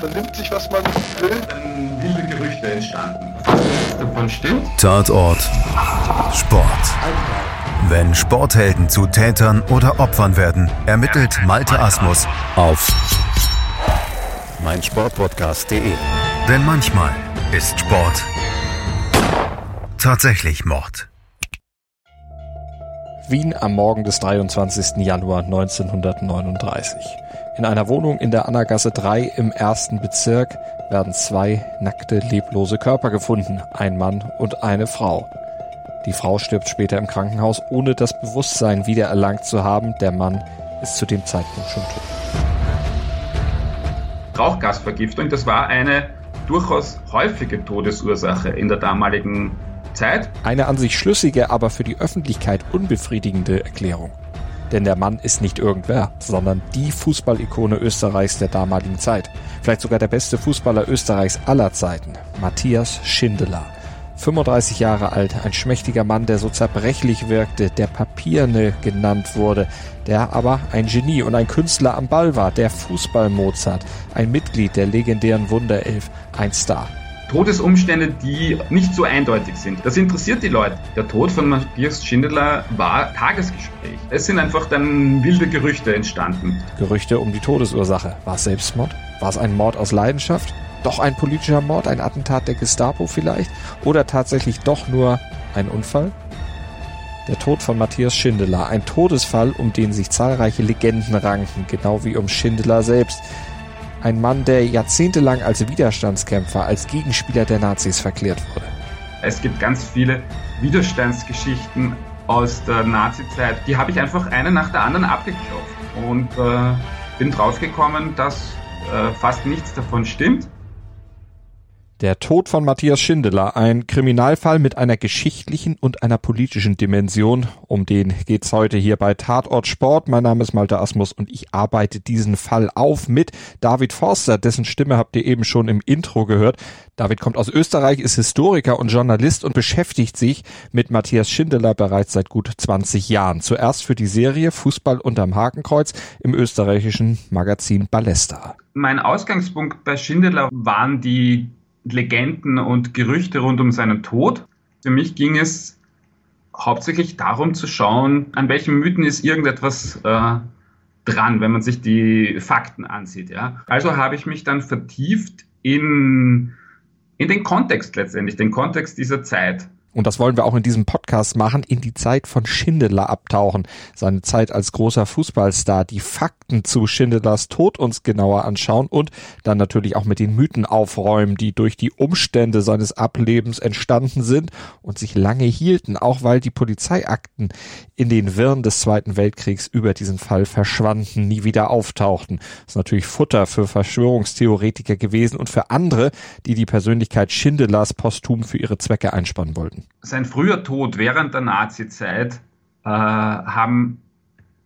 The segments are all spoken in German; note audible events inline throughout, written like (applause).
Man nimmt sich, was man will. Dann wilde Gerüchte entstanden. Davon stimmt? Tatort Sport. Wenn Sporthelden zu Tätern oder Opfern werden, ermittelt Malte Asmus auf meinsportpodcast.de. Denn manchmal ist Sport tatsächlich Mord. Wien am Morgen des 23. Januar 1939. In einer Wohnung in der Annagasse 3 im ersten Bezirk werden zwei nackte, leblose Körper gefunden, ein Mann und eine Frau. Die Frau stirbt später im Krankenhaus, ohne das Bewusstsein wiedererlangt zu haben. Der Mann ist zu dem Zeitpunkt schon tot. Rauchgasvergiftung, das war eine durchaus häufige Todesursache in der damaligen Zeit. Eine an sich schlüssige, aber für die Öffentlichkeit unbefriedigende Erklärung. Denn der Mann ist nicht irgendwer, sondern die Fußballikone Österreichs der damaligen Zeit. Vielleicht sogar der beste Fußballer Österreichs aller Zeiten, Matthias Schindler. 35 Jahre alt, ein schmächtiger Mann, der so zerbrechlich wirkte, der Papierne genannt wurde, der aber ein Genie und ein Künstler am Ball war, der Fußball-Mozart, ein Mitglied der legendären Wunderelf, ein Star. Todesumstände, die nicht so eindeutig sind. Das interessiert die Leute. Der Tod von Matthias Schindler war Tagesgespräch. Es sind einfach dann wilde Gerüchte entstanden. Gerüchte um die Todesursache. War es Selbstmord? War es ein Mord aus Leidenschaft? Doch ein politischer Mord, ein Attentat der Gestapo vielleicht? Oder tatsächlich doch nur ein Unfall? Der Tod von Matthias Schindler, ein Todesfall, um den sich zahlreiche Legenden ranken, genau wie um Schindler selbst. Ein Mann, der jahrzehntelang als Widerstandskämpfer, als Gegenspieler der Nazis verklärt wurde. Es gibt ganz viele Widerstandsgeschichten aus der Nazizeit. Die habe ich einfach eine nach der anderen abgeklopft und äh, bin draufgekommen, dass äh, fast nichts davon stimmt. Der Tod von Matthias Schindler, ein Kriminalfall mit einer geschichtlichen und einer politischen Dimension. Um den geht's heute hier bei Tatort Sport. Mein Name ist Malte Asmus und ich arbeite diesen Fall auf mit David Forster, dessen Stimme habt ihr eben schon im Intro gehört. David kommt aus Österreich, ist Historiker und Journalist und beschäftigt sich mit Matthias Schindler bereits seit gut 20 Jahren. Zuerst für die Serie Fußball unterm Hakenkreuz im österreichischen Magazin Ballesta. Mein Ausgangspunkt bei Schindler waren die Legenden und Gerüchte rund um seinen Tod. Für mich ging es hauptsächlich darum zu schauen, an welchen Mythen ist irgendetwas äh, dran, wenn man sich die Fakten ansieht. Ja? Also habe ich mich dann vertieft in, in den Kontext letztendlich, den Kontext dieser Zeit und das wollen wir auch in diesem Podcast machen, in die Zeit von Schindler abtauchen. Seine Zeit als großer Fußballstar, die Fakten zu Schindlers Tod uns genauer anschauen und dann natürlich auch mit den Mythen aufräumen, die durch die Umstände seines Ablebens entstanden sind und sich lange hielten, auch weil die Polizeiakten in den Wirren des Zweiten Weltkriegs über diesen Fall verschwanden, nie wieder auftauchten. Das ist natürlich Futter für Verschwörungstheoretiker gewesen und für andere, die die Persönlichkeit Schindlers posthum für ihre Zwecke einspannen wollten sein früher Tod während der Nazi-Zeit äh, haben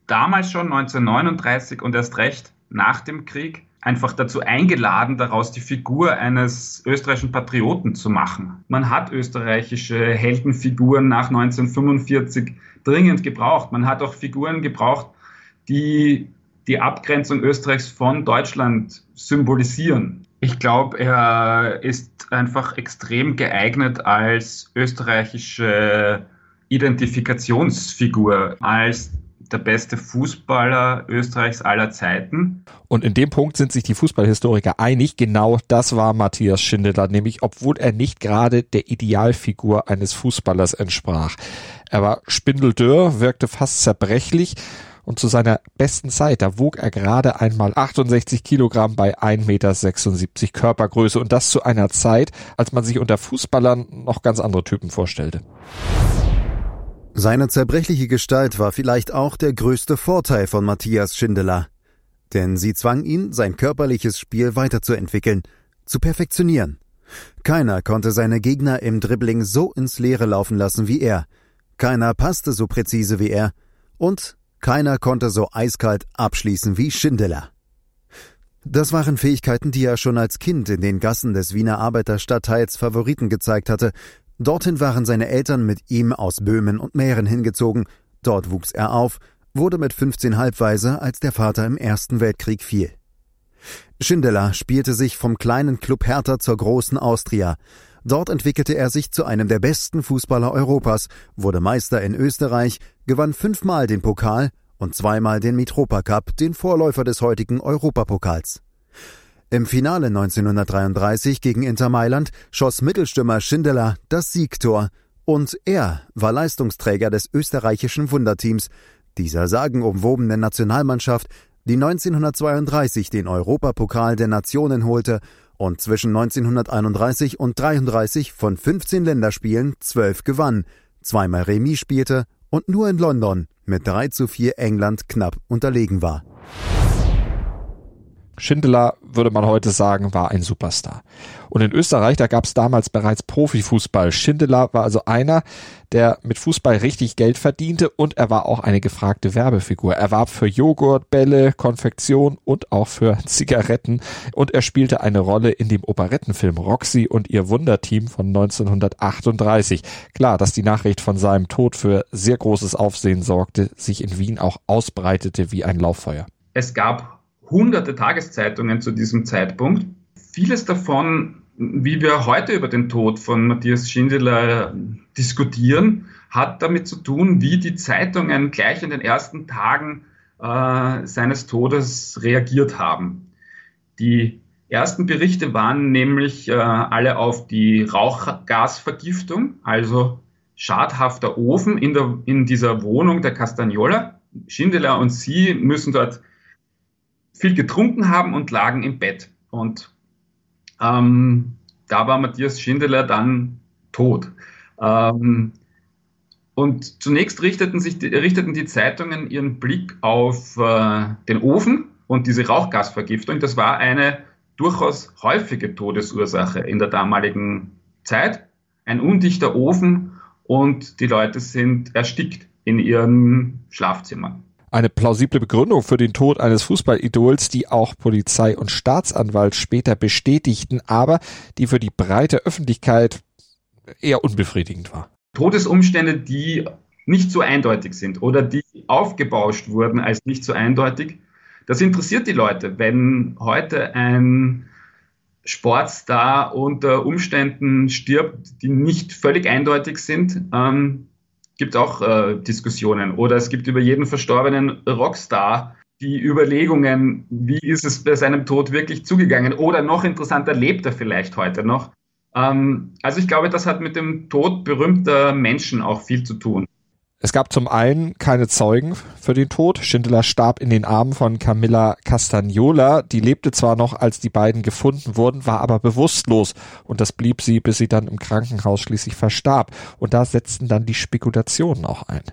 damals schon 1939 und erst recht nach dem Krieg einfach dazu eingeladen, daraus die Figur eines österreichischen Patrioten zu machen. Man hat österreichische Heldenfiguren nach 1945 dringend gebraucht. Man hat auch Figuren gebraucht, die die Abgrenzung Österreichs von Deutschland symbolisieren. Ich glaube, er ist einfach extrem geeignet als österreichische Identifikationsfigur, als der beste Fußballer Österreichs aller Zeiten. Und in dem Punkt sind sich die Fußballhistoriker einig, genau das war Matthias Schindler, nämlich obwohl er nicht gerade der Idealfigur eines Fußballers entsprach. Er war spindeldürr, wirkte fast zerbrechlich und zu seiner besten Zeit, da wog er gerade einmal 68 Kilogramm bei 1,76 Meter Körpergröße und das zu einer Zeit, als man sich unter Fußballern noch ganz andere Typen vorstellte. Seine zerbrechliche Gestalt war vielleicht auch der größte Vorteil von Matthias Schindler. Denn sie zwang ihn, sein körperliches Spiel weiterzuentwickeln, zu perfektionieren. Keiner konnte seine Gegner im Dribbling so ins Leere laufen lassen wie er. Keiner passte so präzise wie er. Und keiner konnte so eiskalt abschließen wie Schindler. Das waren Fähigkeiten, die er schon als Kind in den Gassen des Wiener Arbeiterstadtteils Favoriten gezeigt hatte. Dorthin waren seine Eltern mit ihm aus Böhmen und Mähren hingezogen. Dort wuchs er auf, wurde mit 15 halbweise, als der Vater im Ersten Weltkrieg fiel. Schindler spielte sich vom kleinen Club Hertha zur großen Austria. Dort entwickelte er sich zu einem der besten Fußballer Europas, wurde Meister in Österreich, gewann fünfmal den Pokal und zweimal den Mitropa Cup, den Vorläufer des heutigen Europapokals. Im Finale 1933 gegen Inter Mailand schoss Mittelstürmer Schindler das Siegtor und er war Leistungsträger des österreichischen Wunderteams, dieser sagenumwobenen Nationalmannschaft, die 1932 den Europapokal der Nationen holte und zwischen 1931 und 33 von 15 Länderspielen 12 gewann, zweimal Remis spielte und nur in London mit 3 zu 4 England knapp unterlegen war. Schindler, würde man heute sagen, war ein Superstar. Und in Österreich, da gab es damals bereits Profifußball. Schindler war also einer, der mit Fußball richtig Geld verdiente und er war auch eine gefragte Werbefigur. Er warb für Joghurt, Bälle, Konfektion und auch für (laughs) Zigaretten und er spielte eine Rolle in dem Operettenfilm Roxy und ihr Wunderteam von 1938. Klar, dass die Nachricht von seinem Tod für sehr großes Aufsehen sorgte, sich in Wien auch ausbreitete wie ein Lauffeuer. Es gab hunderte Tageszeitungen zu diesem Zeitpunkt. Vieles davon, wie wir heute über den Tod von Matthias Schindler diskutieren, hat damit zu tun, wie die Zeitungen gleich in den ersten Tagen äh, seines Todes reagiert haben. Die ersten Berichte waren nämlich äh, alle auf die Rauchgasvergiftung, also schadhafter Ofen in, der, in dieser Wohnung der Castagnola. Schindler und sie müssen dort viel getrunken haben und lagen im Bett. Und ähm, da war Matthias Schindler dann tot. Ähm, und zunächst richteten, sich die, richteten die Zeitungen ihren Blick auf äh, den Ofen und diese Rauchgasvergiftung. Das war eine durchaus häufige Todesursache in der damaligen Zeit. Ein undichter Ofen und die Leute sind erstickt in ihren Schlafzimmern eine plausible Begründung für den Tod eines Fußballidols, die auch Polizei und Staatsanwalt später bestätigten, aber die für die breite Öffentlichkeit eher unbefriedigend war. Todesumstände, die nicht so eindeutig sind oder die aufgebauscht wurden als nicht so eindeutig, das interessiert die Leute. Wenn heute ein Sportstar unter Umständen stirbt, die nicht völlig eindeutig sind, ähm, gibt auch äh, Diskussionen. Oder es gibt über jeden verstorbenen Rockstar die Überlegungen, wie ist es bei seinem Tod wirklich zugegangen? Oder noch interessanter, lebt er vielleicht heute noch? Ähm, also ich glaube, das hat mit dem Tod berühmter Menschen auch viel zu tun. Es gab zum einen keine Zeugen für den Tod. Schindler starb in den Armen von Camilla Castagnola. Die lebte zwar noch, als die beiden gefunden wurden, war aber bewusstlos. Und das blieb sie, bis sie dann im Krankenhaus schließlich verstarb. Und da setzten dann die Spekulationen auch ein.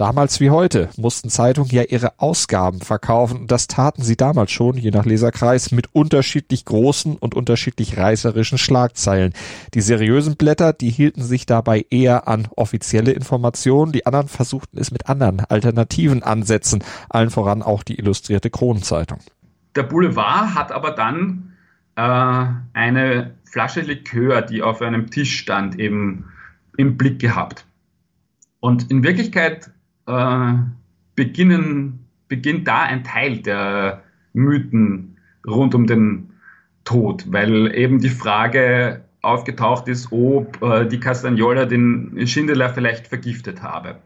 Damals wie heute mussten Zeitungen ja ihre Ausgaben verkaufen und das taten sie damals schon, je nach Leserkreis, mit unterschiedlich großen und unterschiedlich reißerischen Schlagzeilen. Die seriösen Blätter, die hielten sich dabei eher an offizielle Informationen, die anderen versuchten es mit anderen alternativen Ansätzen, allen voran auch die illustrierte Kronenzeitung. Der Boulevard hat aber dann äh, eine Flasche Likör, die auf einem Tisch stand, eben im Blick gehabt. Und in Wirklichkeit äh, beginnen, beginnt da ein Teil der Mythen rund um den Tod, weil eben die Frage aufgetaucht ist, ob äh, die Castagnola den Schindler vielleicht vergiftet habe.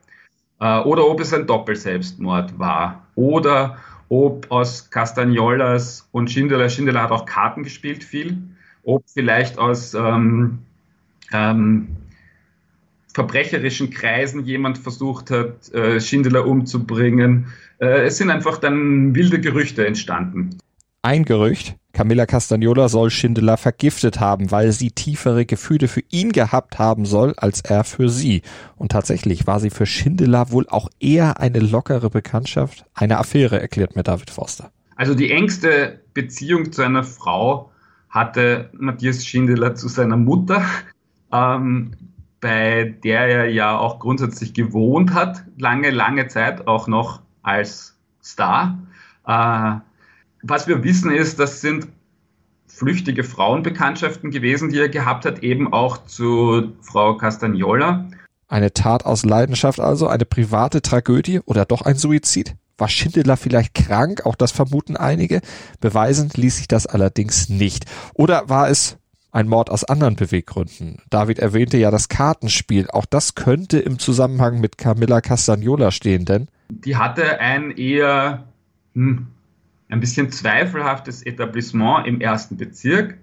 Äh, oder ob es ein Doppelselbstmord war. Oder ob aus Castagnolas und Schindler, Schindler hat auch Karten gespielt viel, ob vielleicht aus ähm, ähm, verbrecherischen Kreisen jemand versucht hat, äh, Schindler umzubringen. Äh, es sind einfach dann wilde Gerüchte entstanden. Ein Gerücht, Camilla Castagnola soll Schindler vergiftet haben, weil sie tiefere Gefühle für ihn gehabt haben soll, als er für sie. Und tatsächlich war sie für Schindler wohl auch eher eine lockere Bekanntschaft, eine Affäre, erklärt mir David Forster. Also die engste Beziehung zu einer Frau hatte Matthias Schindler zu seiner Mutter. Ähm, bei der er ja auch grundsätzlich gewohnt hat, lange, lange Zeit, auch noch als Star. Äh, was wir wissen ist, das sind flüchtige Frauenbekanntschaften gewesen, die er gehabt hat, eben auch zu Frau Castagnola. Eine Tat aus Leidenschaft also, eine private Tragödie oder doch ein Suizid? War Schindler vielleicht krank? Auch das vermuten einige. Beweisen ließ sich das allerdings nicht. Oder war es ein Mord aus anderen Beweggründen? David erwähnte ja das Kartenspiel. Auch das könnte im Zusammenhang mit Camilla Castagnola stehen, denn die hatte ein eher hm, ein bisschen zweifelhaftes Etablissement im ersten Bezirk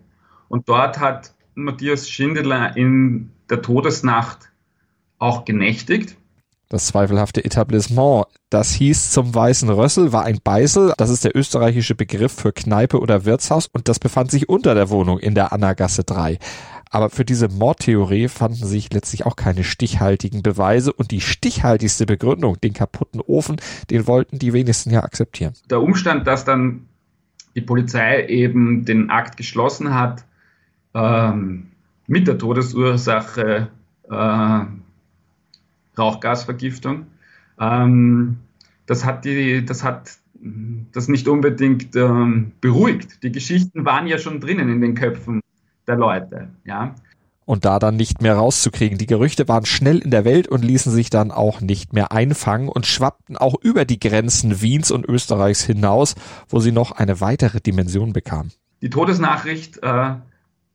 und dort hat Matthias Schindler in der Todesnacht auch genächtigt. Das zweifelhafte Etablissement, das hieß zum Weißen Rössel, war ein Beißel, das ist der österreichische Begriff für Kneipe oder Wirtshaus und das befand sich unter der Wohnung in der Annagasse 3. Aber für diese Mordtheorie fanden sich letztlich auch keine stichhaltigen Beweise und die stichhaltigste Begründung, den kaputten Ofen, den wollten die wenigsten ja akzeptieren. Der Umstand, dass dann die Polizei eben den Akt geschlossen hat, ähm, mit der Todesursache äh, Rauchgasvergiftung, ähm, das hat die, das hat das nicht unbedingt ähm, beruhigt. Die Geschichten waren ja schon drinnen in den Köpfen der Leute, ja. Und da dann nicht mehr rauszukriegen. Die Gerüchte waren schnell in der Welt und ließen sich dann auch nicht mehr einfangen und schwappten auch über die Grenzen Wiens und Österreichs hinaus, wo sie noch eine weitere Dimension bekamen. Die Todesnachricht äh,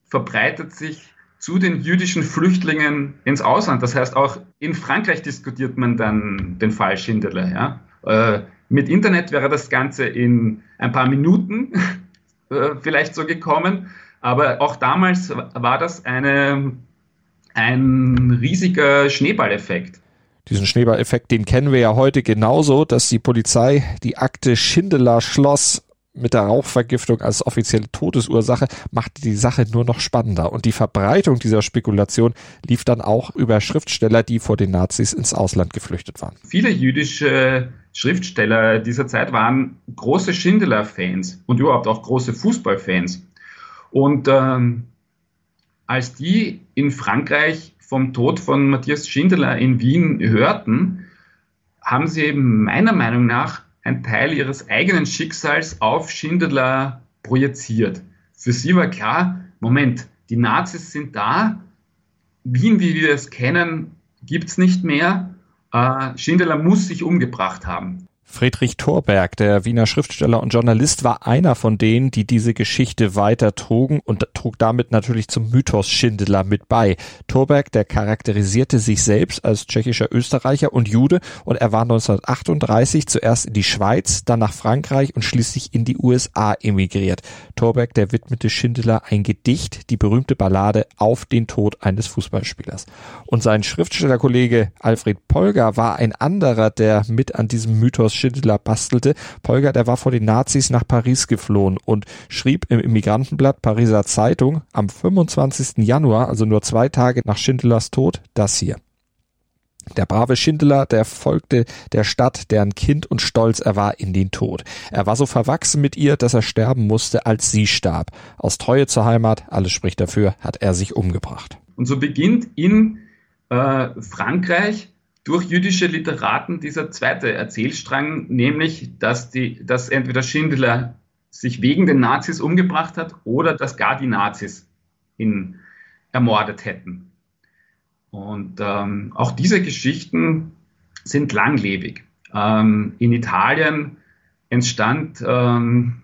verbreitet sich zu den jüdischen Flüchtlingen ins Ausland. Das heißt, auch in Frankreich diskutiert man dann den Fall Schindler. Ja? Äh, mit Internet wäre das Ganze in ein paar Minuten (laughs) äh, vielleicht so gekommen. Aber auch damals war das eine, ein riesiger Schneeballeffekt. Diesen Schneeballeffekt, den kennen wir ja heute genauso, dass die Polizei die Akte Schindler schloss mit der Rauchvergiftung als offizielle Todesursache machte die Sache nur noch spannender. Und die Verbreitung dieser Spekulation lief dann auch über Schriftsteller, die vor den Nazis ins Ausland geflüchtet waren. Viele jüdische Schriftsteller dieser Zeit waren große Schindler-Fans und überhaupt auch große Fußballfans. Und ähm, als die in Frankreich vom Tod von Matthias Schindler in Wien hörten, haben sie meiner Meinung nach einen Teil ihres eigenen Schicksals auf Schindler projiziert. Für sie war klar, Moment, die Nazis sind da, Wien, wie wir es kennen, gibt es nicht mehr. Äh, Schindler muss sich umgebracht haben. Friedrich Thorberg, der Wiener Schriftsteller und Journalist, war einer von denen, die diese Geschichte weiter trugen und trug damit natürlich zum Mythos Schindler mit bei. Thorberg, der charakterisierte sich selbst als tschechischer Österreicher und Jude und er war 1938 zuerst in die Schweiz, dann nach Frankreich und schließlich in die USA emigriert. Thorberg, der widmete Schindler ein Gedicht, die berühmte Ballade Auf den Tod eines Fußballspielers. Und sein Schriftstellerkollege Alfred Polger war ein anderer, der mit an diesem Mythos Schindler bastelte. Polger, der war vor den Nazis nach Paris geflohen und schrieb im Immigrantenblatt Pariser Zeitung am 25. Januar, also nur zwei Tage nach Schindlers Tod, das hier. Der brave Schindler, der folgte der Stadt, deren Kind und Stolz er war, in den Tod. Er war so verwachsen mit ihr, dass er sterben musste, als sie starb. Aus Treue zur Heimat, alles spricht dafür, hat er sich umgebracht. Und so beginnt in äh, Frankreich durch jüdische Literaten dieser zweite Erzählstrang, nämlich, dass, die, dass entweder Schindler sich wegen den Nazis umgebracht hat oder dass gar die Nazis ihn ermordet hätten. Und ähm, auch diese Geschichten sind langlebig. Ähm, in Italien entstand ähm,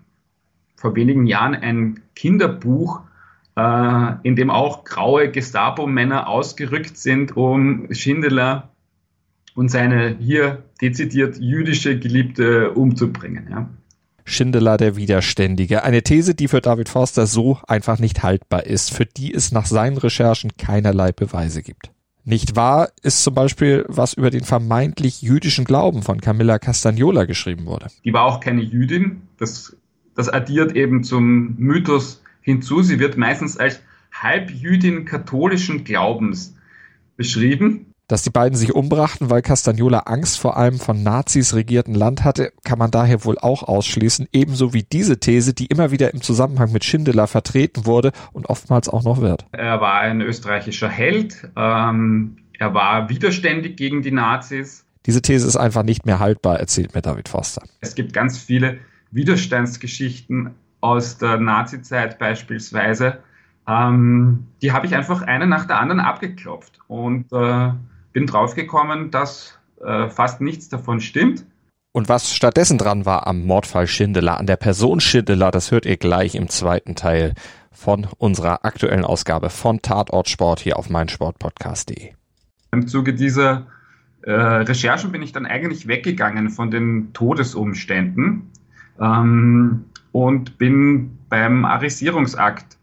vor wenigen Jahren ein Kinderbuch, äh, in dem auch graue Gestapo-Männer ausgerückt sind, um Schindler und seine hier dezidiert jüdische Geliebte umzubringen. Ja. Schindler der Widerständige. Eine These, die für David Forster so einfach nicht haltbar ist, für die es nach seinen Recherchen keinerlei Beweise gibt. Nicht wahr ist zum Beispiel, was über den vermeintlich jüdischen Glauben von Camilla Castagnola geschrieben wurde. Die war auch keine Jüdin. Das, das addiert eben zum Mythos hinzu. Sie wird meistens als Halbjüdin katholischen Glaubens beschrieben. Dass die beiden sich umbrachten, weil Castagnola Angst vor einem von Nazis regierten Land hatte, kann man daher wohl auch ausschließen, ebenso wie diese These, die immer wieder im Zusammenhang mit Schindler vertreten wurde und oftmals auch noch wird. Er war ein österreichischer Held, ähm, er war widerständig gegen die Nazis. Diese These ist einfach nicht mehr haltbar, erzählt mir David Forster. Es gibt ganz viele Widerstandsgeschichten aus der Nazizeit beispielsweise. Ähm, die habe ich einfach eine nach der anderen abgeklopft und äh, bin draufgekommen, dass äh, fast nichts davon stimmt. Und was stattdessen dran war am Mordfall Schindler, an der Person Schindler, das hört ihr gleich im zweiten Teil von unserer aktuellen Ausgabe von Tatort Sport hier auf meinsportpodcast.de. Im Zuge dieser äh, Recherchen bin ich dann eigentlich weggegangen von den Todesumständen ähm, und bin beim Arisierungsakt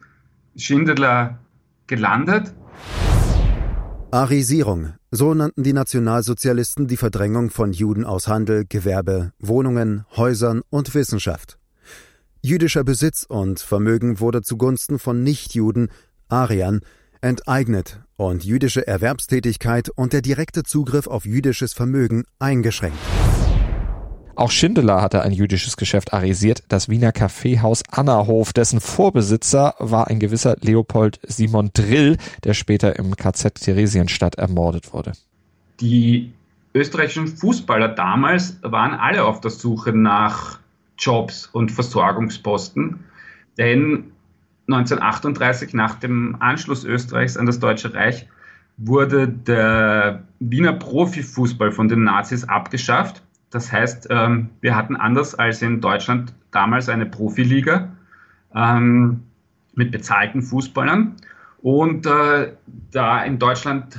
Schindler gelandet. Arisierung, so nannten die Nationalsozialisten die Verdrängung von Juden aus Handel, Gewerbe, Wohnungen, Häusern und Wissenschaft. Jüdischer Besitz und Vermögen wurde zugunsten von Nichtjuden, Ariern, enteignet und jüdische Erwerbstätigkeit und der direkte Zugriff auf jüdisches Vermögen eingeschränkt. Auch Schindler hatte ein jüdisches Geschäft arisiert, das Wiener Kaffeehaus Annahof, dessen Vorbesitzer war ein gewisser Leopold Simon Drill, der später im KZ Theresienstadt ermordet wurde. Die österreichischen Fußballer damals waren alle auf der Suche nach Jobs und Versorgungsposten, denn 1938 nach dem Anschluss Österreichs an das Deutsche Reich wurde der Wiener Profifußball von den Nazis abgeschafft das heißt, ähm, wir hatten anders als in Deutschland damals eine Profiliga ähm, mit bezahlten Fußballern. Und äh, da in Deutschland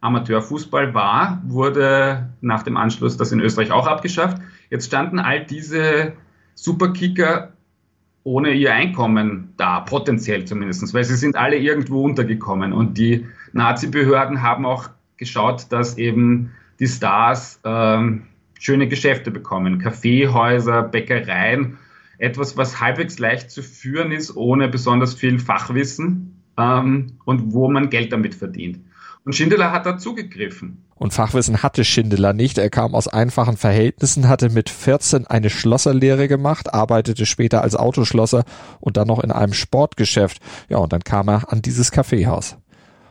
Amateurfußball war, wurde nach dem Anschluss das in Österreich auch abgeschafft. Jetzt standen all diese Superkicker ohne ihr Einkommen da, potenziell zumindest, weil sie sind alle irgendwo untergekommen. Und die Nazi-Behörden haben auch geschaut, dass eben die Stars ähm, schöne Geschäfte bekommen. Kaffeehäuser, Bäckereien, etwas, was halbwegs leicht zu führen ist, ohne besonders viel Fachwissen ähm, und wo man Geld damit verdient. Und Schindler hat da zugegriffen. Und Fachwissen hatte Schindler nicht. Er kam aus einfachen Verhältnissen, hatte mit 14 eine Schlosserlehre gemacht, arbeitete später als Autoschlosser und dann noch in einem Sportgeschäft. Ja, und dann kam er an dieses Kaffeehaus.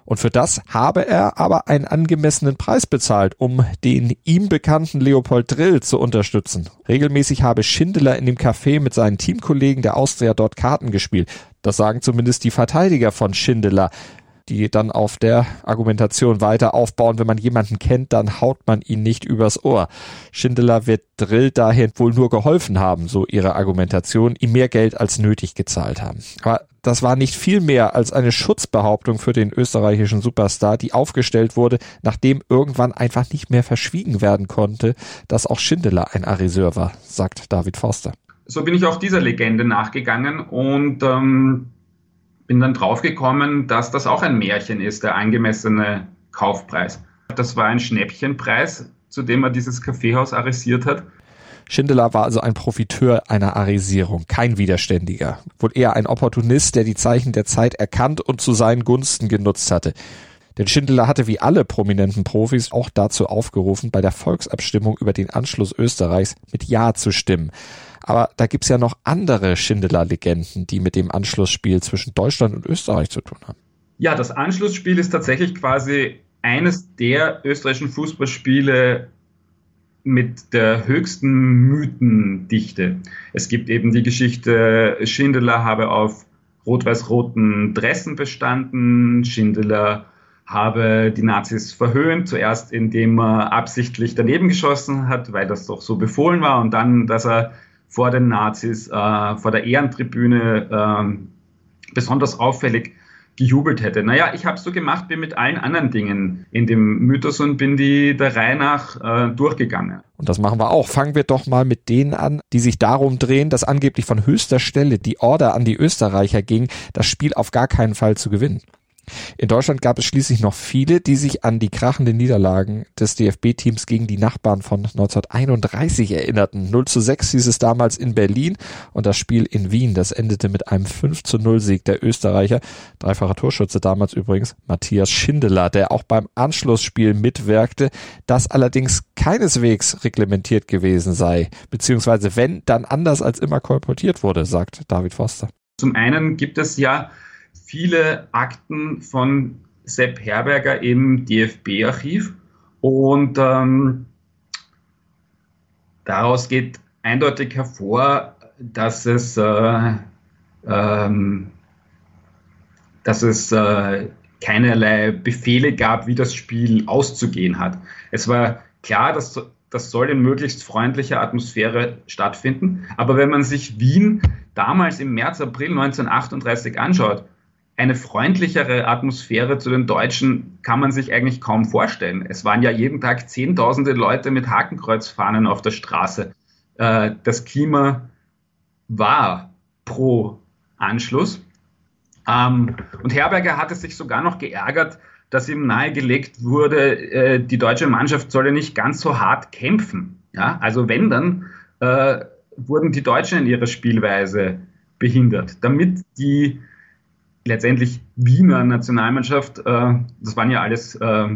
Und für das habe er aber einen angemessenen Preis bezahlt, um den ihm bekannten Leopold Drill zu unterstützen. Regelmäßig habe Schindler in dem Café mit seinen Teamkollegen der Austria dort Karten gespielt. Das sagen zumindest die Verteidiger von Schindler die dann auf der Argumentation weiter aufbauen. Wenn man jemanden kennt, dann haut man ihn nicht übers Ohr. Schindler wird Drill dahin wohl nur geholfen haben, so ihre Argumentation, ihm mehr Geld als nötig gezahlt haben. Aber das war nicht viel mehr als eine Schutzbehauptung für den österreichischen Superstar, die aufgestellt wurde, nachdem irgendwann einfach nicht mehr verschwiegen werden konnte, dass auch Schindler ein Ariseur war, sagt David Forster. So bin ich auch dieser Legende nachgegangen und ähm, bin dann draufgekommen, dass das auch ein Märchen ist, der angemessene Kaufpreis. Das war ein Schnäppchenpreis, zu dem er dieses Kaffeehaus arisiert hat. Schindler war also ein Profiteur einer Arisierung, kein Widerständiger, wohl eher ein Opportunist, der die Zeichen der Zeit erkannt und zu seinen Gunsten genutzt hatte. Denn Schindler hatte wie alle prominenten Profis auch dazu aufgerufen, bei der Volksabstimmung über den Anschluss Österreichs mit Ja zu stimmen. Aber da gibt's ja noch andere Schindler-Legenden, die mit dem Anschlussspiel zwischen Deutschland und Österreich zu tun haben. Ja, das Anschlussspiel ist tatsächlich quasi eines der österreichischen Fußballspiele mit der höchsten Mythendichte. Es gibt eben die Geschichte, Schindler habe auf rot-weiß-roten Dressen bestanden, Schindler habe die Nazis verhöhnt, zuerst indem er absichtlich daneben geschossen hat, weil das doch so befohlen war, und dann, dass er vor den Nazis, äh, vor der Ehrentribüne äh, besonders auffällig gejubelt hätte. Naja, ich habe so gemacht wie mit allen anderen Dingen in dem Mythos und bin die der Reihe nach äh, durchgegangen. Und das machen wir auch. Fangen wir doch mal mit denen an, die sich darum drehen, dass angeblich von höchster Stelle die Order an die Österreicher ging, das Spiel auf gar keinen Fall zu gewinnen. In Deutschland gab es schließlich noch viele, die sich an die krachenden Niederlagen des DFB-Teams gegen die Nachbarn von 1931 erinnerten. 0 zu 6 hieß es damals in Berlin und das Spiel in Wien, das endete mit einem 5 zu 0 Sieg der Österreicher. Dreifacher Torschütze damals übrigens Matthias Schindeler, der auch beim Anschlussspiel mitwirkte, das allerdings keineswegs reglementiert gewesen sei, beziehungsweise wenn, dann anders als immer kolportiert wurde, sagt David Foster. Zum einen gibt es ja viele Akten von Sepp Herberger im DFB-Archiv und ähm, daraus geht eindeutig hervor, dass es, äh, ähm, dass es äh, keinerlei Befehle gab, wie das Spiel auszugehen hat. Es war klar, dass das soll in möglichst freundlicher Atmosphäre stattfinden. Aber wenn man sich Wien damals im März, April 1938 anschaut, eine freundlichere Atmosphäre zu den Deutschen kann man sich eigentlich kaum vorstellen. Es waren ja jeden Tag Zehntausende Leute mit Hakenkreuzfahnen auf der Straße. Äh, das Klima war pro Anschluss. Ähm, und Herberger hatte sich sogar noch geärgert, dass ihm nahegelegt wurde, äh, die deutsche Mannschaft solle nicht ganz so hart kämpfen. Ja? Also wenn, dann äh, wurden die Deutschen in ihrer Spielweise behindert, damit die letztendlich Wiener Nationalmannschaft, äh, das waren ja alles äh,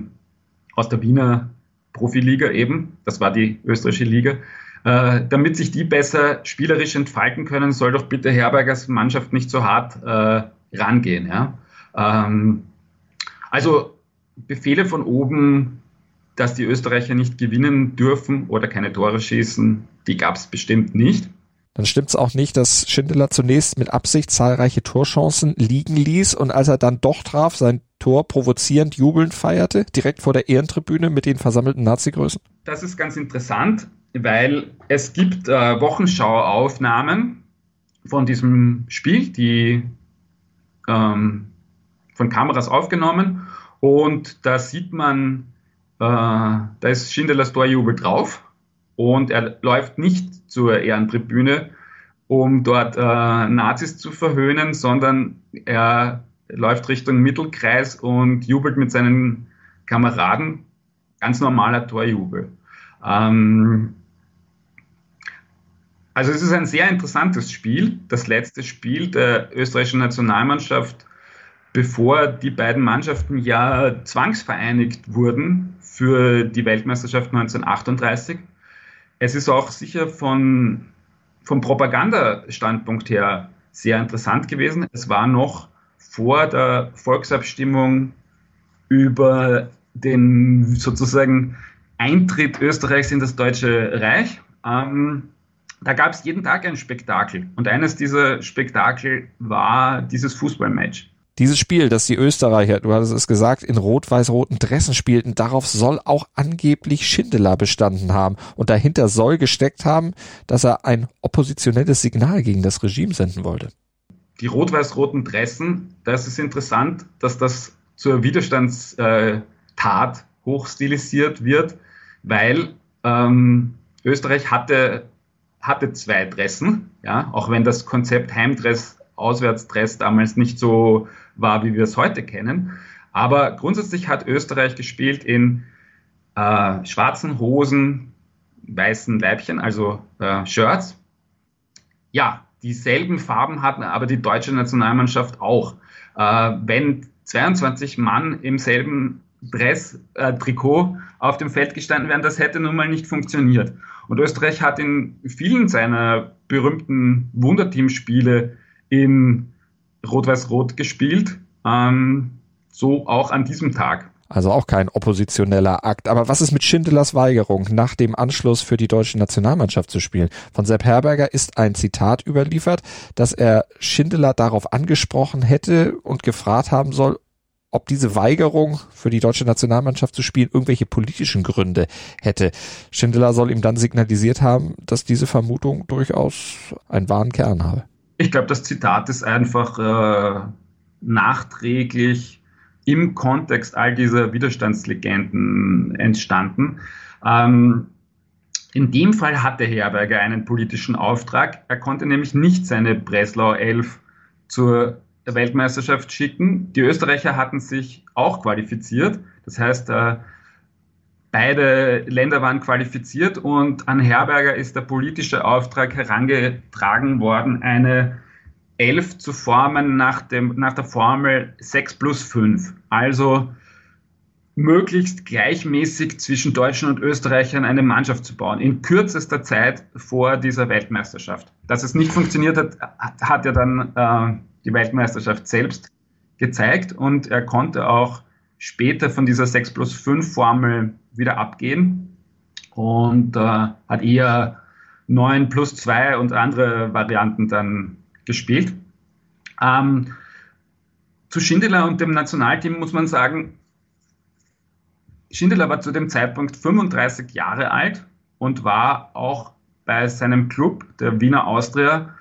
aus der Wiener Profiliga eben, das war die österreichische Liga, äh, damit sich die besser spielerisch entfalten können, soll doch bitte Herbergers Mannschaft nicht so hart äh, rangehen. Ja? Ähm, also Befehle von oben, dass die Österreicher nicht gewinnen dürfen oder keine Tore schießen, die gab es bestimmt nicht. Dann stimmt es auch nicht, dass Schindler zunächst mit Absicht zahlreiche Torchancen liegen ließ und als er dann doch traf, sein Tor provozierend jubelnd feierte, direkt vor der Ehrentribüne mit den versammelten Nazi-Größen? Das ist ganz interessant, weil es gibt äh, Wochenschauaufnahmen von diesem Spiel, die ähm, von Kameras aufgenommen und da sieht man, äh, da ist Schindlers Torjubel drauf und er läuft nicht zur Ehrentribüne, um dort äh, Nazis zu verhöhnen, sondern er läuft Richtung Mittelkreis und jubelt mit seinen Kameraden. Ganz normaler Torjubel. Ähm, also es ist ein sehr interessantes Spiel, das letzte Spiel der österreichischen Nationalmannschaft bevor die beiden Mannschaften ja zwangsvereinigt wurden für die Weltmeisterschaft 1938. Es ist auch sicher von, vom Propagandastandpunkt her sehr interessant gewesen. Es war noch vor der Volksabstimmung über den sozusagen Eintritt Österreichs in das Deutsche Reich. Ähm, da gab es jeden Tag ein Spektakel. Und eines dieser Spektakel war dieses Fußballmatch. Dieses Spiel, das die Österreicher, du hattest es gesagt, in rot-weiß-roten Dressen spielten, darauf soll auch angeblich Schindler bestanden haben. Und dahinter soll gesteckt haben, dass er ein oppositionelles Signal gegen das Regime senden wollte. Die rot-weiß-roten Dressen, das ist interessant, dass das zur Widerstandstat hochstilisiert wird, weil ähm, Österreich hatte, hatte zwei Dressen, ja, auch wenn das Konzept Heimdress Auswärtsdress damals nicht so war, wie wir es heute kennen. Aber grundsätzlich hat Österreich gespielt in äh, schwarzen Hosen, weißen Leibchen, also äh, Shirts. Ja, dieselben Farben hatten aber die deutsche Nationalmannschaft auch. Äh, wenn 22 Mann im selben Dress, äh, Trikot auf dem Feld gestanden wären, das hätte nun mal nicht funktioniert. Und Österreich hat in vielen seiner berühmten Wunderteamspiele in Rot-Weiß-Rot gespielt. Ähm, so auch an diesem Tag. Also auch kein oppositioneller Akt. Aber was ist mit Schindlers Weigerung, nach dem Anschluss für die deutsche Nationalmannschaft zu spielen? Von Sepp Herberger ist ein Zitat überliefert, dass er Schindler darauf angesprochen hätte und gefragt haben soll, ob diese Weigerung für die deutsche Nationalmannschaft zu spielen irgendwelche politischen Gründe hätte. Schindler soll ihm dann signalisiert haben, dass diese Vermutung durchaus einen wahren Kern habe. Ich glaube, das Zitat ist einfach äh, nachträglich im Kontext all dieser Widerstandslegenden entstanden. Ähm, in dem Fall hatte Herberger einen politischen Auftrag. Er konnte nämlich nicht seine Breslau 11 zur Weltmeisterschaft schicken. Die Österreicher hatten sich auch qualifiziert. Das heißt, äh, Beide Länder waren qualifiziert und an Herberger ist der politische Auftrag herangetragen worden, eine Elf zu formen nach, dem, nach der Formel 6 plus 5. Also möglichst gleichmäßig zwischen Deutschen und Österreichern eine Mannschaft zu bauen, in kürzester Zeit vor dieser Weltmeisterschaft. Dass es nicht funktioniert hat, hat ja dann äh, die Weltmeisterschaft selbst gezeigt und er konnte auch später von dieser 6 plus 5 Formel wieder abgehen und äh, hat eher 9 plus 2 und andere Varianten dann gespielt. Ähm, zu Schindler und dem Nationalteam muss man sagen, Schindler war zu dem Zeitpunkt 35 Jahre alt und war auch bei seinem Club, der Wiener Austria,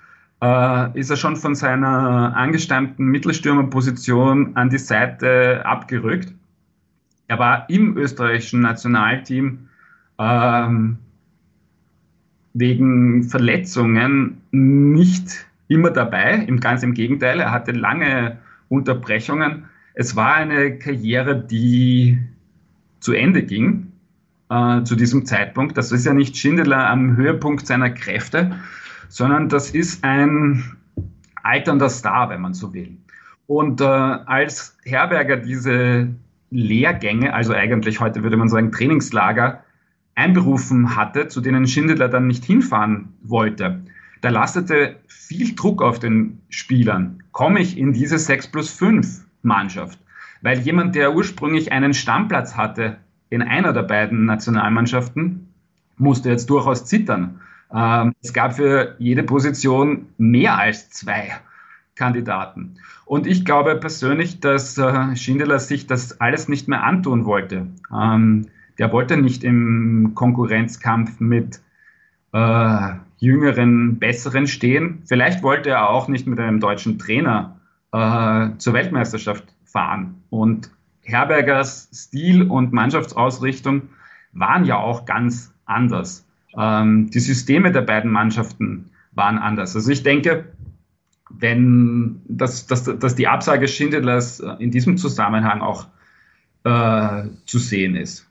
äh, ist er schon von seiner angestammten Mittelstürmerposition an die Seite abgerückt. Er war im österreichischen Nationalteam ähm, wegen Verletzungen nicht immer dabei, ganz im Gegenteil, er hatte lange Unterbrechungen. Es war eine Karriere, die zu Ende ging äh, zu diesem Zeitpunkt. Das ist ja nicht Schindler am Höhepunkt seiner Kräfte, sondern das ist ein alternder Star, wenn man so will. Und äh, als Herberger diese Lehrgänge, also eigentlich heute würde man sagen Trainingslager, einberufen hatte, zu denen Schindler dann nicht hinfahren wollte, da lastete viel Druck auf den Spielern. Komme ich in diese 6 plus 5 Mannschaft? Weil jemand, der ursprünglich einen Stammplatz hatte in einer der beiden Nationalmannschaften, musste jetzt durchaus zittern. Ähm, es gab für jede Position mehr als zwei Kandidaten. Und ich glaube persönlich, dass äh, Schindler sich das alles nicht mehr antun wollte. Ähm, der wollte nicht im Konkurrenzkampf mit äh, jüngeren, besseren stehen. Vielleicht wollte er auch nicht mit einem deutschen Trainer äh, zur Weltmeisterschaft fahren. Und Herbergers Stil und Mannschaftsausrichtung waren ja auch ganz anders. Ähm, die Systeme der beiden Mannschaften waren anders. Also ich denke, wenn dass, dass, dass die Absage Schindlers in diesem Zusammenhang auch äh, zu sehen ist.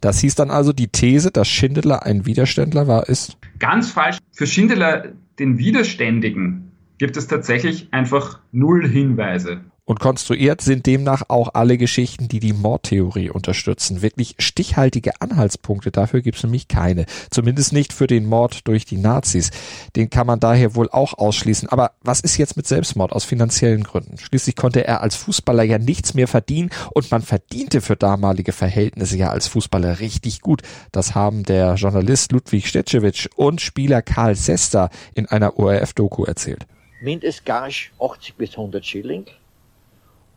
Das hieß dann also, die These, dass Schindler ein Widerständler war, ist? Ganz falsch. Für Schindler, den Widerständigen, gibt es tatsächlich einfach null Hinweise. Und konstruiert sind demnach auch alle Geschichten, die die Mordtheorie unterstützen. Wirklich stichhaltige Anhaltspunkte dafür gibt es nämlich keine. Zumindest nicht für den Mord durch die Nazis. Den kann man daher wohl auch ausschließen. Aber was ist jetzt mit Selbstmord aus finanziellen Gründen? Schließlich konnte er als Fußballer ja nichts mehr verdienen und man verdiente für damalige Verhältnisse ja als Fußballer richtig gut. Das haben der Journalist Ludwig Stetschewitsch und Spieler Karl Sester in einer ORF-Doku erzählt. Mindestgage 80 bis 100 Schilling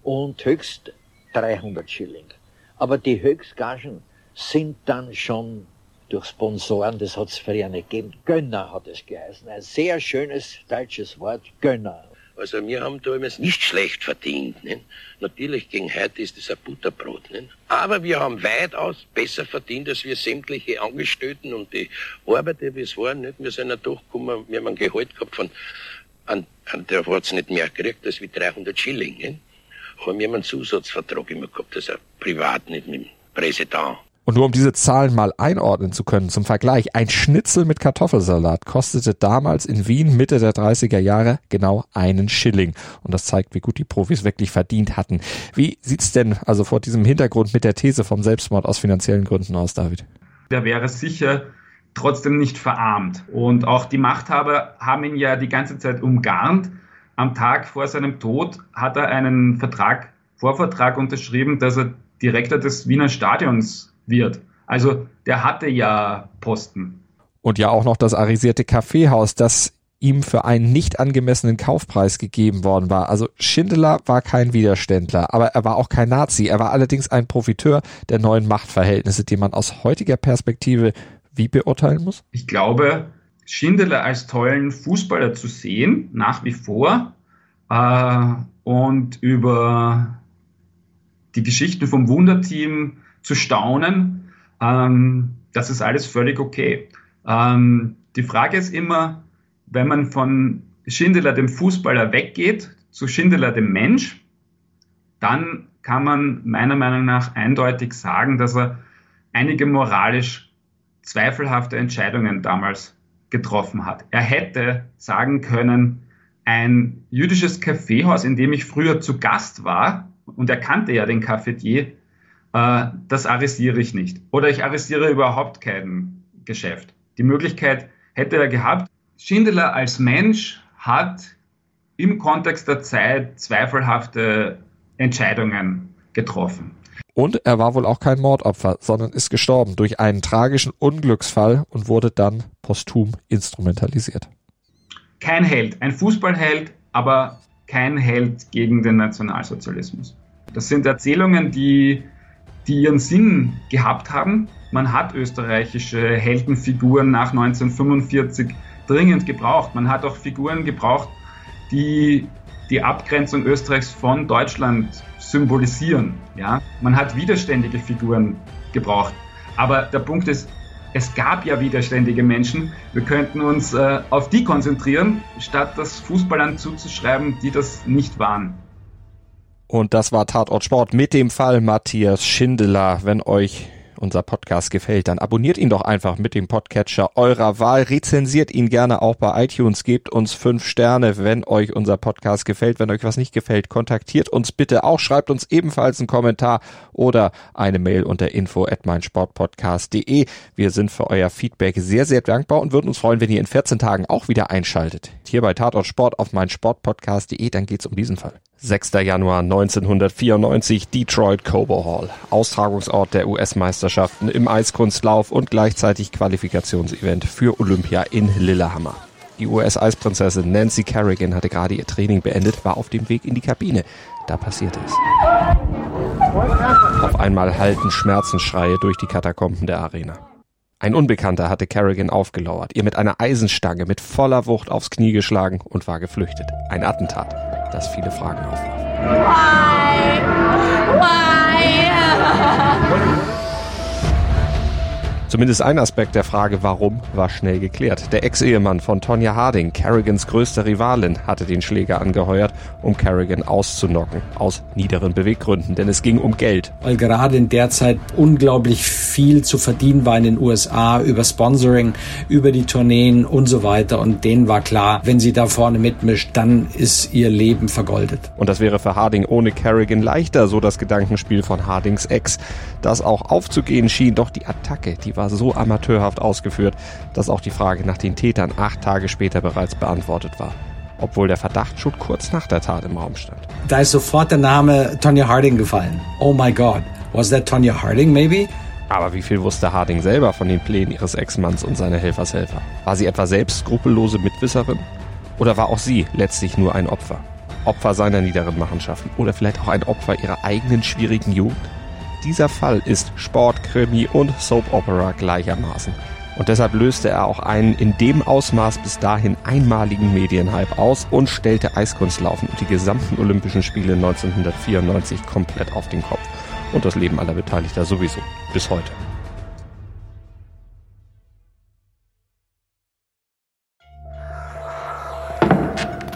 und höchst 300 Schilling. Aber die Höchstgagen sind dann schon durch Sponsoren, das hat es früher nicht gegeben. Gönner hat es geheißen. Ein sehr schönes deutsches Wort, Gönner. Also wir haben damals nicht schlecht verdient. Nicht? Natürlich gegen heute ist es ein Butterbrot. Nicht? Aber wir haben weitaus besser verdient, als wir sämtliche Angestellten und die Arbeiter, wie es waren. Nicht? Wir sind ja durchgekommen, wir haben ein Gehalt gehabt von, an, an der hat es nicht mehr gekriegt, als wie 300 Schilling. Nicht? Haben wir einen Zusatzvertrag immer gehabt, also privat, nicht mit dem Präsident. Und nur um diese Zahlen mal einordnen zu können, zum Vergleich, ein Schnitzel mit Kartoffelsalat kostete damals in Wien Mitte der 30er Jahre genau einen Schilling. Und das zeigt, wie gut die Profis wirklich verdient hatten. Wie sieht's denn also vor diesem Hintergrund mit der These vom Selbstmord aus finanziellen Gründen aus, David? Der wäre sicher trotzdem nicht verarmt. Und auch die Machthaber haben ihn ja die ganze Zeit umgarnt am Tag vor seinem Tod hat er einen Vertrag, Vorvertrag unterschrieben, dass er Direktor des Wiener Stadions wird. Also der hatte ja Posten. Und ja auch noch das arisierte Kaffeehaus, das ihm für einen nicht angemessenen Kaufpreis gegeben worden war. Also Schindler war kein Widerständler, aber er war auch kein Nazi. Er war allerdings ein Profiteur der neuen Machtverhältnisse, die man aus heutiger Perspektive wie beurteilen muss? Ich glaube, Schindler als tollen Fußballer zu sehen, nach wie vor, äh, und über die Geschichten vom Wunderteam zu staunen, ähm, das ist alles völlig okay. Ähm, die Frage ist immer, wenn man von Schindler dem Fußballer weggeht zu Schindler dem Mensch, dann kann man meiner Meinung nach eindeutig sagen, dass er einige moralisch zweifelhafte Entscheidungen damals getroffen hat. Er hätte sagen können, ein jüdisches Kaffeehaus, in dem ich früher zu Gast war, und er kannte ja den Cafetier, äh, das arrestiere ich nicht. Oder ich arrestiere überhaupt kein Geschäft. Die Möglichkeit hätte er gehabt. Schindler als Mensch hat im Kontext der Zeit zweifelhafte Entscheidungen getroffen. Und er war wohl auch kein Mordopfer, sondern ist gestorben durch einen tragischen Unglücksfall und wurde dann posthum instrumentalisiert. Kein Held, ein Fußballheld, aber kein Held gegen den Nationalsozialismus. Das sind Erzählungen, die, die ihren Sinn gehabt haben, Man hat österreichische Heldenfiguren nach 1945 dringend gebraucht. Man hat auch Figuren gebraucht, die die Abgrenzung Österreichs von Deutschland symbolisieren. Ja? Man hat widerständige Figuren gebraucht. Aber der Punkt ist, es gab ja widerständige Menschen. Wir könnten uns äh, auf die konzentrieren, statt das Fußballern zuzuschreiben, die das nicht waren. Und das war Tatort Sport mit dem Fall Matthias Schindeler. Wenn euch unser Podcast gefällt, dann abonniert ihn doch einfach mit dem Podcatcher eurer Wahl. Rezensiert ihn gerne auch bei iTunes. Gebt uns fünf Sterne, wenn euch unser Podcast gefällt. Wenn euch was nicht gefällt, kontaktiert uns bitte auch. Schreibt uns ebenfalls einen Kommentar oder eine Mail unter info at meinsportpodcast.de. Wir sind für euer Feedback sehr, sehr dankbar und würden uns freuen, wenn ihr in 14 Tagen auch wieder einschaltet. Hier bei Tatort Sport auf meinsportpodcast.de. Dann geht's um diesen Fall. 6. Januar 1994 Detroit Cobo Hall, Austragungsort der US-Meisterschaften im Eiskunstlauf und gleichzeitig Qualifikationsevent für Olympia in Lillehammer. Die US-Eisprinzessin Nancy Kerrigan hatte gerade ihr Training beendet, war auf dem Weg in die Kabine. Da passierte es. Auf einmal hallten Schmerzensschreie durch die Katakomben der Arena. Ein Unbekannter hatte Kerrigan aufgelauert, ihr mit einer Eisenstange mit voller Wucht aufs Knie geschlagen und war geflüchtet. Ein Attentat das viele Fragen aufwarf. Why? Why? (laughs) Zumindest ein Aspekt der Frage warum war schnell geklärt. Der Ex-Ehemann von Tonya Harding, Kerrigans größter Rivalin, hatte den Schläger angeheuert, um Kerrigan auszunocken. Aus niederen Beweggründen, denn es ging um Geld. Weil gerade in der Zeit unglaublich viel zu verdienen war in den USA über Sponsoring, über die Tourneen und so weiter. Und denen war klar, wenn sie da vorne mitmischt, dann ist ihr Leben vergoldet. Und das wäre für Harding ohne Kerrigan leichter, so das Gedankenspiel von Hardings Ex. Das auch aufzugehen schien, doch die Attacke, die war so amateurhaft ausgeführt, dass auch die Frage nach den Tätern acht Tage später bereits beantwortet war. Obwohl der Verdacht schon kurz nach der Tat im Raum stand. Da ist sofort der Name Tonya Harding gefallen. Oh my God, was that Tonya Harding maybe? Aber wie viel wusste Harding selber von den Plänen ihres Ex-Manns und seiner Helfershelfer? War sie etwa selbst skrupellose Mitwisserin? Oder war auch sie letztlich nur ein Opfer? Opfer seiner niederen Machenschaften oder vielleicht auch ein Opfer ihrer eigenen schwierigen Jugend? Dieser Fall ist Sport, Krimi und Soap Opera gleichermaßen. Und deshalb löste er auch einen in dem Ausmaß bis dahin einmaligen Medienhype aus und stellte Eiskunstlaufen und die gesamten Olympischen Spiele 1994 komplett auf den Kopf. Und das Leben aller Beteiligter sowieso. Bis heute.